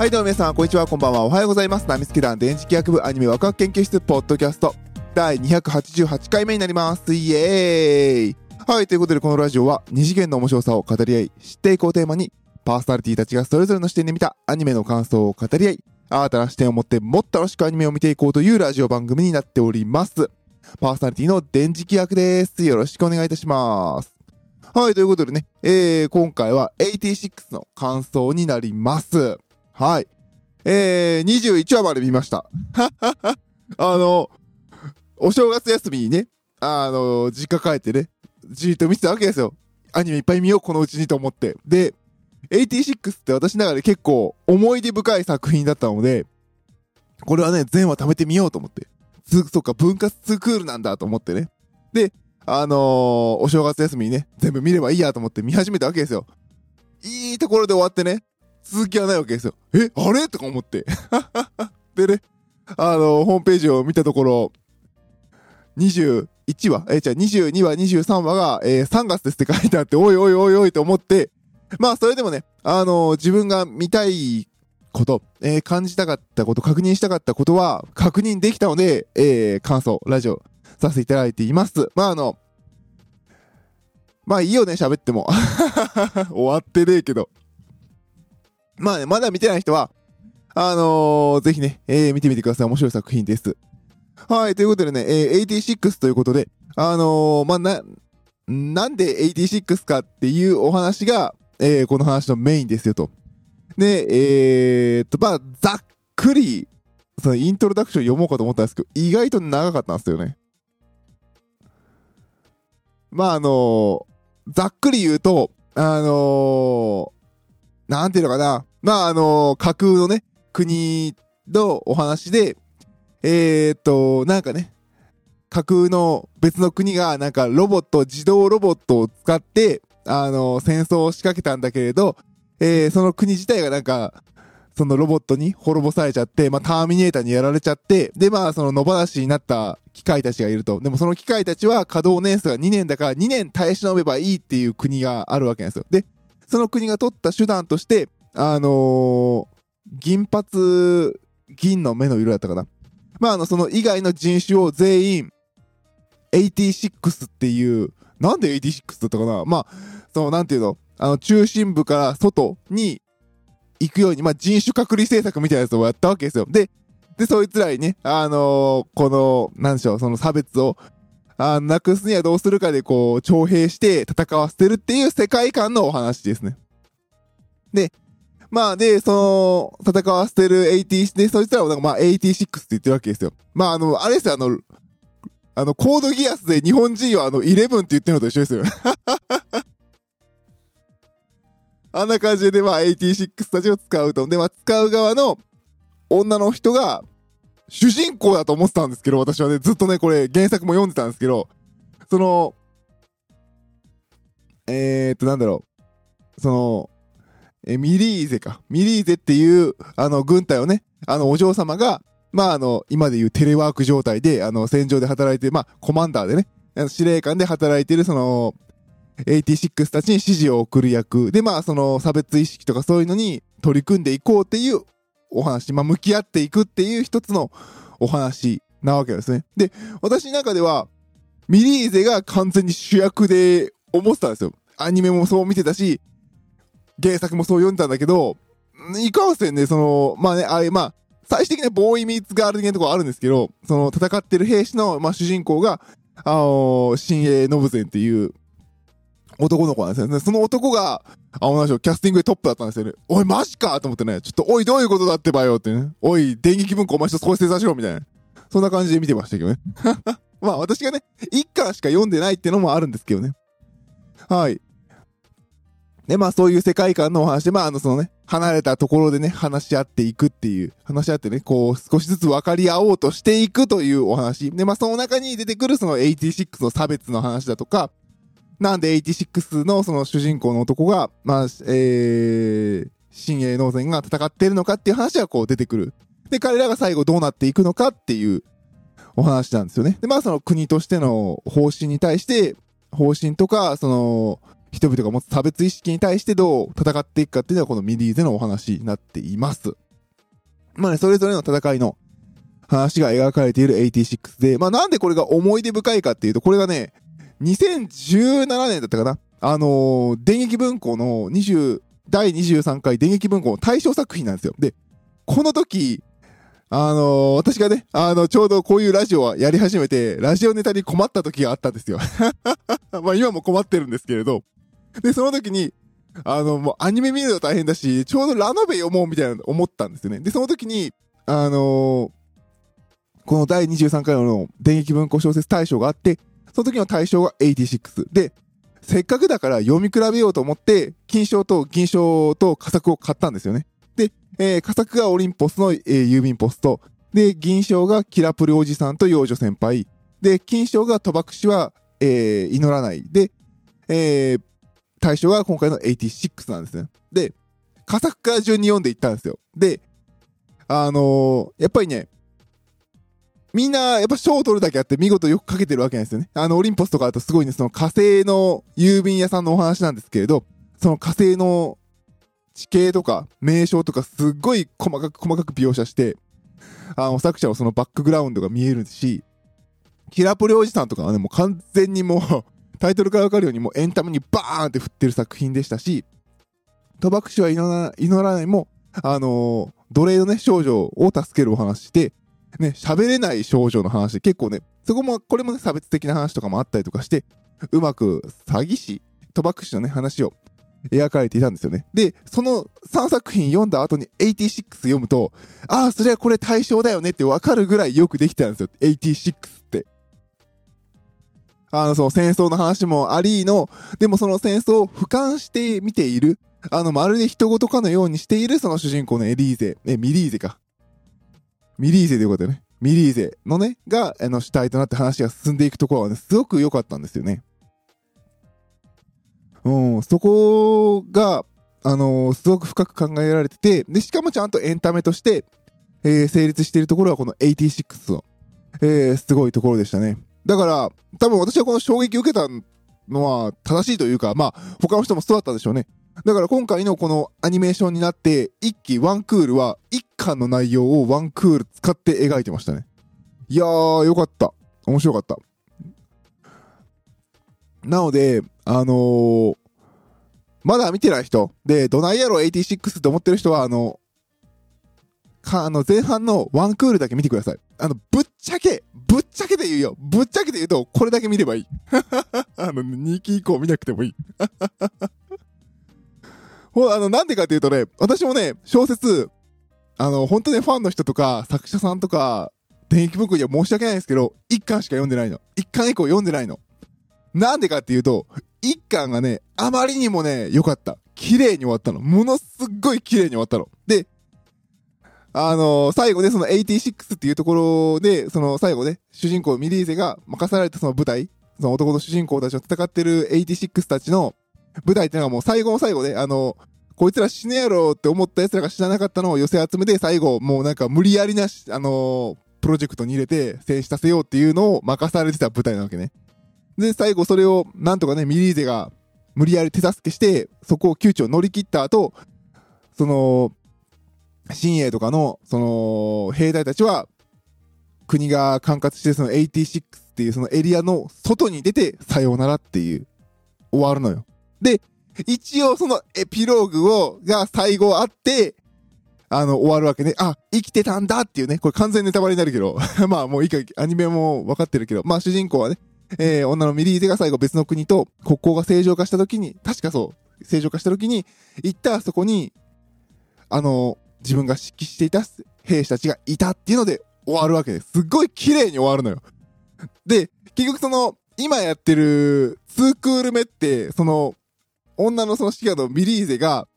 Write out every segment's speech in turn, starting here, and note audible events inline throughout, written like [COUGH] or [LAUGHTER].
はい、どうも皆さん、こんにちは、こんばんは、おはようございます。ナミスケ団電磁気学部アニメワクワク研究室ポッドキャスト第288回目になります。イエーイはい、ということでこのラジオは二次元の面白さを語り合い、知っていこうテーマに、パーソナリティたちがそれぞれの視点で見たアニメの感想を語り合い、新たな視点を持ってもっと楽しくアニメを見ていこうというラジオ番組になっております。パーソナリティの電磁気学です。よろしくお願いいたします。はい、ということでね、えー、今回は86の感想になります。はい。えー、21話まで見ました。[LAUGHS] あの、お正月休みにね、あの、実家帰ってね、じーっと見てたわけですよ。アニメいっぱい見よう、このうちにと思って。で、86って私の中で結構思い出深い作品だったので、これはね、全話貯めてみようと思って。そっか、分割2クールなんだと思ってね。で、あのーお正月休みにね、全部見ればいいやと思って見始めたわけですよ。いいところで終わってね、続きはないわけですよ。えあれ？とか思って。[LAUGHS] でね、あのホームページを見たところ、21話？え、じゃあ22話、23話が、えー3月ですって書いてあって、おいおいおいおいと思って、まあ、それでもね、あのー自分が見たいこと、えー感じたかったこと、確認したかったことは、確認できたので、えー感想、ラジオ、させていただいています。まあ、あの、まあいいよね、喋っても。[LAUGHS] 終わってねえけど。まあね、まだ見てない人は、あのーぜひね、えー見てみてください。面白い作品です。はい、ということでね、えー86ということで、あのーまあな、なんで86かっていうお話が、えーこの話のメインですよと。で、えー、っと、まあ、ざっくり、そのイントロダクション読もうかと思ったんですけど、意外と長かったんですよね。まあ、あのーざっくり言うと、あのーなんていうのかな。まあ、あの架空のね、国のお話で、えー、っと、なんかね、架空の別の国が、なんかロボット、自動ロボットを使って、あの戦争を仕掛けたんだけれど、えー、その国自体がなんか、そのロボットに滅ぼされちゃって、まあ、ターミネーターにやられちゃって、で、まあ、その野放しになった機械たちがいると。でもその機械たちは稼働年数が2年だから2年耐え忍べばいいっていう国があるわけなんですよ。で、その国が取った手段として、あのー銀髪、銀の目の色だったかな。まあ、あの、その以外の人種を全員、86っていう、なんで86だったかなまあ、その、なんていうの？あの、中心部から外に行くように、まあ、人種隔離政策みたいなやつをやったわけですよ。で、で、そいつらにね、あのーこの、なんでしょう、その差別を、あなくすにはどうするかで、こう、徴兵して戦わせてるっていう世界観のお話ですね。で、まあ、で、その、戦わせてる80、で、そいつらをなんかまあ、86って言ってるわけですよ。まあ、あの、あれですよ、あの、あの、コードギアスで日本人はあの、11って言ってるのと一緒ですよ。[LAUGHS] あんな感じで、まあ、86たちを使うと。で、まあ、使う側の女の人が、主人公だと思ってたんですけど、私はね、ずっとね、これ、原作も読んでたんですけど、その、えー、っと、なんだろう。その、え、ミリーゼか。ミリーゼっていう、あの、軍隊をね、あの、お嬢様が、まあ、あの、今でいうテレワーク状態で、あの、戦場で働いて、まあ、コマンダーでね、あの司令官で働いてる、その、86たちに指示を送る役で、まあ、その差別意識とかそういうのに取り組んでいこうっていうお話、まあ、向き合っていくっていう一つのお話なわけですね。で、私の中では、ミリーゼが完全に主役で思ってたんですよ。アニメもそう見てたし、原作もそう読んでたんだけど、いかんせんね、その、まあね、ああいう、まあ、最終的にボーイミーツガール的なところあるんですけど、その戦ってる兵士の、まあ、主人公が、あの新鋭ノブゼンっていう男の子なんですよね。その男が、あ、同じキャスティングでトップだったんですよね。おい、マジかと思ってね、ちょっと、おい、どういうことだってばよってね。おい、電撃文庫お前一つ構成させろみたいな。そんな感じで見てましたけどね。[LAUGHS] まあ、私がね、一巻しか読んでないってのもあるんですけどね。はい。で、まあ、そういう世界観のお話で、まあ、あの、そのね、離れたところでね、話し合っていくっていう、話し合ってね、こう、少しずつ分かり合おうとしていくというお話。で、まあ、その中に出てくるその86の差別の話だとか、なんで86のその主人公の男が、まあ、えー、新鋭農船が戦っているのかっていう話がこう出てくる。で、彼らが最後どうなっていくのかっていうお話なんですよね。で、まあその国としての方針に対して、方針とか、その、人々が持つ差別意識に対してどう戦っていくかっていうのはこのミリーゼのお話になっています。まあね、それぞれの戦いの話が描かれている86で、まあなんでこれが思い出深いかっていうと、これがね、2017年だったかなあのー、電撃文庫の20、第23回電撃文庫の対象作品なんですよ。で、この時、あのー、私がね、あの、ちょうどこういうラジオはやり始めて、ラジオネタに困った時があったんですよ。[LAUGHS] まあ今も困ってるんですけれど。で、その時に、あの、もうアニメ見るの大変だし、ちょうどラノベ読もうみたいな思ったんですよね。で、その時に、あのー、この第23回の電撃文庫小説大賞があって、その時の大賞が86。で、せっかくだから読み比べようと思って、金賞と銀賞と佳作を買ったんですよね。で、えー、佳作がオリンポスの、えー、郵便ポスト。で、銀賞がキラプルおじさんと幼女先輩。で、金賞が賭博師は、えー、祈らない。で、えー、対象が今回の86なんですね。で、佳作から順に読んでいったんですよ。で、あのー、やっぱりね、みんな、やっぱ賞を取るだけあって見事よく書けてるわけなんですよね。あの、オリンポスとかだとすごいね、その火星の郵便屋さんのお話なんですけれど、その火星の地形とか名称とかすっごい細かく細かく描写して、あの、作者はそのバックグラウンドが見えるし、キラポレおじさんとかはね、もう完全にもうタイトルからわかるようにもうエンタメにバーンって振ってる作品でしたし、賭博士は祈ら祈らないも、あのー、奴隷のね、少女を助けるお話で、ね、喋れない少女の話、結構ね、そこも、これもね、差別的な話とかもあったりとかして、うまく詐欺師、賭博師のね、話を描かれていたんですよね。で、その3作品読んだ後に86読むと、ああ、それはこれ対象だよねってわかるぐらいよくできたんですよ。86って。あの、その戦争の話もありの、でもその戦争を俯瞰して見ている、あの、まるで人事かのようにしているその主人公のエリーゼ、え、ミリーゼか。ミリーゼということでね。ミリーゼのね、が、あの、主体となって話が進んでいくところはね、すごく良かったんですよね。うん、そこが、あのー、すごく深く考えられてて、で、しかもちゃんとエンタメとして、えー、成立しているところはこの86の、えー、すごいところでしたね。だから、多分私はこの衝撃を受けたのは正しいというか、まあ、他の人もそうだったでしょうね。だから今回のこのアニメーションになって、一期ワンクールは一巻の内容をワンクール使って描いてましたね。いやー、よかった。面白かった。なので、あのー、まだ見てない人、で、どないやろ86って思ってる人は、あの、か、あの、前半のワンクールだけ見てください。あの、ぶっちゃけ、ぶっちゃけで言うよ。ぶっちゃけで言うと、これだけ見ればいい。[LAUGHS] あの、2期以降見なくてもいい。[LAUGHS] ほあの、なんでかっていうとね、私もね、小説、あの、本当ね、ファンの人とか、作者さんとか、電気文庫には申し訳ないんですけど、1巻しか読んでないの。1巻以降読んでないの。なんでかっていうと、1巻がね、あまりにもね、良かった。綺麗に終わったの。ものすっごい綺麗に終わったの。で、あのー、最後ね、その86っていうところで、その最後ね、主人公ミリーゼが任されたその舞台、その男の主人公たちと戦ってる86たちの舞台っていうのがもう最後の最後で、あのー、こいつら死ねやろって思った奴らが死ななかったのを寄せ集めて、最後、もうなんか無理やりなし、あのー、プロジェクトに入れて、戦死させようっていうのを任されてた舞台なわけね。で、最後それを、なんとかね、ミリーゼが無理やり手助けして、そこを窮地を乗り切った後、その、新鋭とかの、その、兵隊たちは、国が管轄してその86っていうそのエリアの外に出て、さようならっていう、終わるのよ。で、一応そのエピローグを、が最後あって、あの、終わるわけね。あ、生きてたんだっていうね。これ完全ネタバレになるけど。[LAUGHS] まあもういいか、アニメも分かってるけど。まあ主人公はね、えー、女のミリーゼが最後別の国と国交が正常化した時に、確かそう、正常化した時に、行ったそこに、あの、自分が指揮していた兵士たちがいたっていうので終わるわけです。すっごい綺麗に終わるのよ。で、結局その、今やってる2クール目って、その、女のその指揮のミリーゼが、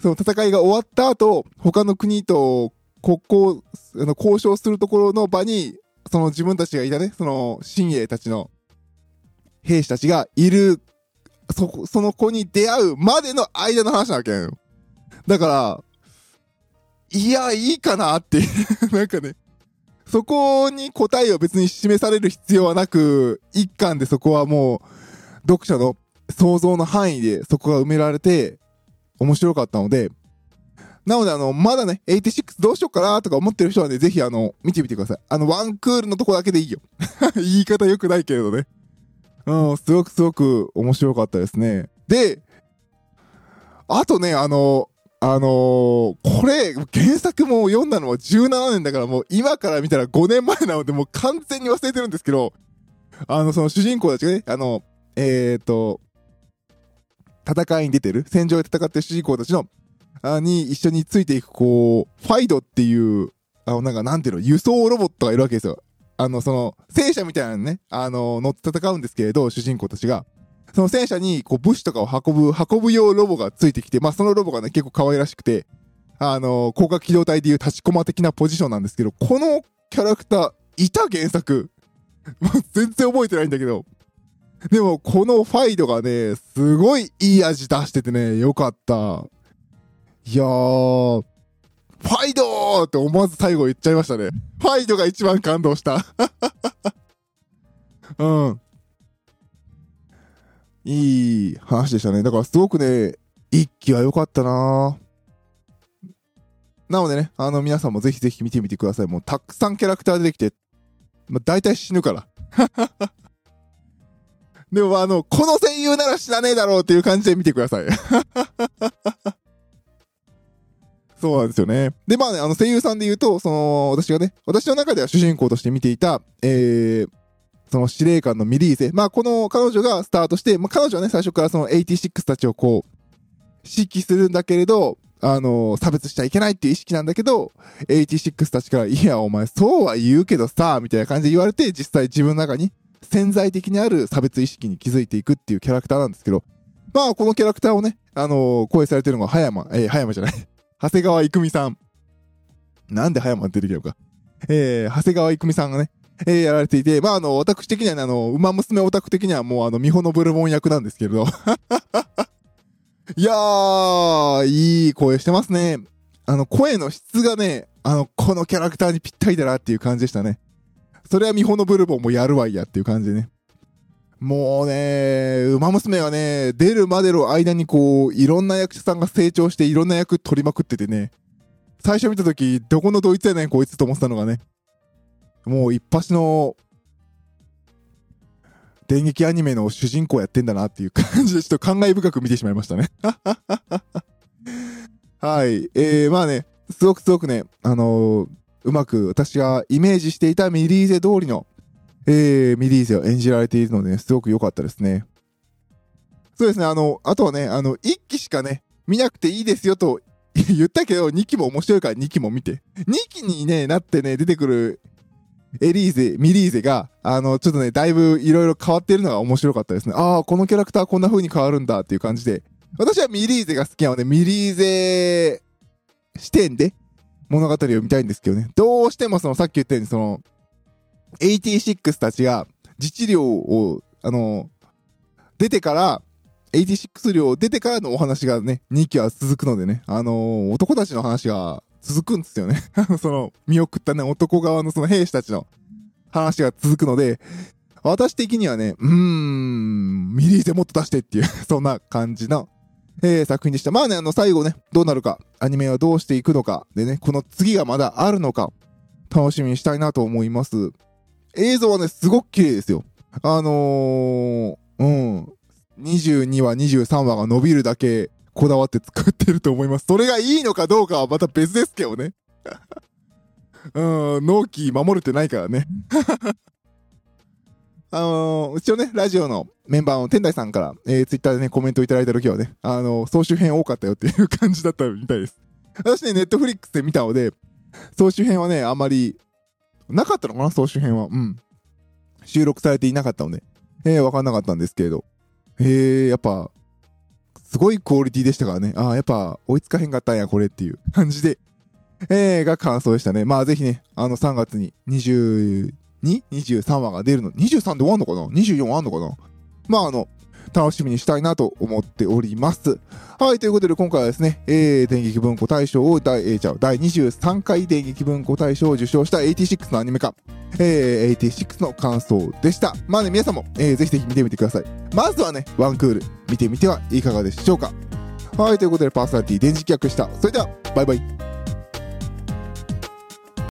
その戦いが終わった後、他の国と国交、あの、交渉するところの場に、その自分たちがいたね、その、新鋭たちの兵士たちがいる、そ、その子に出会うまでの間の話なわけよ。だから、いや、いいかなって [LAUGHS] なんかね、そこに答えを別に示される必要はなく、一巻でそこはもう、読者の想像の範囲でそこが埋められて、面白かったので、なので、あの、まだね、86どうしようかなとか思ってる人はね、ぜひあの、見てみてください。あの、ワンクールのとこだけでいいよ。[LAUGHS] 言い方良くないけれどね。うん、すごくすごく面白かったですね。で、あとね、あの、あのー、これ、原作も読んだのは17年だからもう今から見たら5年前なのでもう完全に忘れてるんですけど、あの、その主人公たちがね、あの、えっ、ー、と、戦いに出てる、戦場で戦ってる主人公たちの、あに一緒についていく、こう、ファイドっていう、あの、なんかなんていうの、輸送ロボットがいるわけですよ。あの、その、戦車みたいなのね、あの、乗って戦うんですけれど、主人公たちが。その戦車に、こう、物資とかを運ぶ、運ぶ用ロボがついてきて、まあ、そのロボがね、結構可愛らしくて、あの、広角機動隊でいう立ちコマ的なポジションなんですけど、このキャラクター、いた原作。も [LAUGHS] う全然覚えてないんだけど。でも、このファイドがね、すごいいい味出しててね、よかった。いやー、ファイドーって思わず最後言っちゃいましたね。ファイドが一番感動した。[LAUGHS] うん。いい話でしたね。だからすごくね、一気は良かったななのでね、あの皆さんもぜひぜひ見てみてください。もうたくさんキャラクター出てきて、まあ、大体死ぬから。[LAUGHS] でもあの、この声優なら死なねえだろうっていう感じで見てください。[LAUGHS] そうなんですよね。で、まあね、あの声優さんで言うと、その、私がね、私の中では主人公として見ていた、えー、その司令官のミリーゼ。まあ、この彼女がスタートして、まあ、彼女はね、最初からその86たちをこう、指揮するんだけれど、あの、差別しちゃいけないっていう意識なんだけど、86たちから、いや、お前、そうは言うけどさ、みたいな感じで言われて、実際自分の中に潜在的にある差別意識に気づいていくっていうキャラクターなんですけど、まあ、このキャラクターをね、あのー、声されてるのが葉山、えー、葉山じゃない [LAUGHS] 長谷川郁美さん。なんで葉山出てきたのか。えー、長谷川郁美さんがね、えー、やられていて、まあ、あの、私的にはね、あの、馬娘オタク的にはもう、あの、美穂のブルボン役なんですけれど。[LAUGHS] いやー、いい声してますね。あの、声の質がね、あの、このキャラクターにぴったりだなっていう感じでしたね。それは美穂のブルボンもやるわいやっていう感じでね。もうね、馬娘はね、出るまでの間にこう、いろんな役者さんが成長していろんな役取りまくっててね、最初見た時、どこのドイツやねんこいつと思ってたのがね、もう一発の、電撃アニメの主人公やってんだなっていう感じでちょっと感慨深く見てしまいましたね。[LAUGHS] はい。えー、まあね、すごくすごくね、あのー、うまく私がイメージしていたミリーゼ通りのえー、ミリーゼを演じられているので、ね、すごく良かったですね。そうですね、あの、あとはね、あの、1期しかね、見なくていいですよと言ったけど、2期も面白いから2期も見て。2期にね、なってね、出てくるエリーゼ、ミリーゼが、あの、ちょっとね、だいぶいろいろ変わってるのが面白かったですね。ああ、このキャラクターこんな風に変わるんだっていう感じで。私はミリーゼが好きなので、ミリーゼ視点で物語を見たいんですけどね。どうしてもそのさっき言ったようにその、86たちが自治領を、あの、出てから、86領出てからのお話がね、2期は続くのでね、あのー、男たちの話が続くんですよね。[LAUGHS] その、見送ったね、男側のその兵士たちの話が続くので、私的にはね、うーん、ミリーゼもっと出してっていう [LAUGHS] そんな感じの、えー、作品でした。まあね、あの、最後ね、どうなるか、アニメはどうしていくのか、でね、この次がまだあるのか、楽しみにしたいなと思います。映像はね、すごく綺麗ですよ。あのー、うん。22話、23話が伸びるだけこだわって作ってると思います。それがいいのかどうかはまた別ですけどね。[LAUGHS] うん、納期守れてないからね。[LAUGHS] あのー、うちのね、ラジオのメンバーの天台さんから、えー、ツイッターでね、コメントいただいた時はね、あのー、総集編多かったよっていう感じだったみたいです。[LAUGHS] 私ね、ネットフリックスで見たので、総集編はね、あんまりなかったのかな？総集編は。うん。収録されていなかったので。えー、わかんなかったんですけれど。えー、やっぱ、すごいクオリティでしたからね。ああ、やっぱ追いつかへんかったんや、これっていう感じで、えー、が感想でしたね。まあぜひね、あの3月に 22?23 話が出るの？23で終わんのかな ?24 あんのかな？まああの、楽しみにしたいなと思っております。はい、ということで今回はですね、えー、電撃文庫大賞を第、えー、ゃ第23回電撃文庫大賞を受賞した86のアニメ化、えー、86の感想でした。まあね、皆さんも、えー、ぜひぜひ見てみてください。まずはね、ワンクール見てみてはいかがでしょうか。はい、ということでパーソナリティ電磁気役でした。それでは、バイバイ。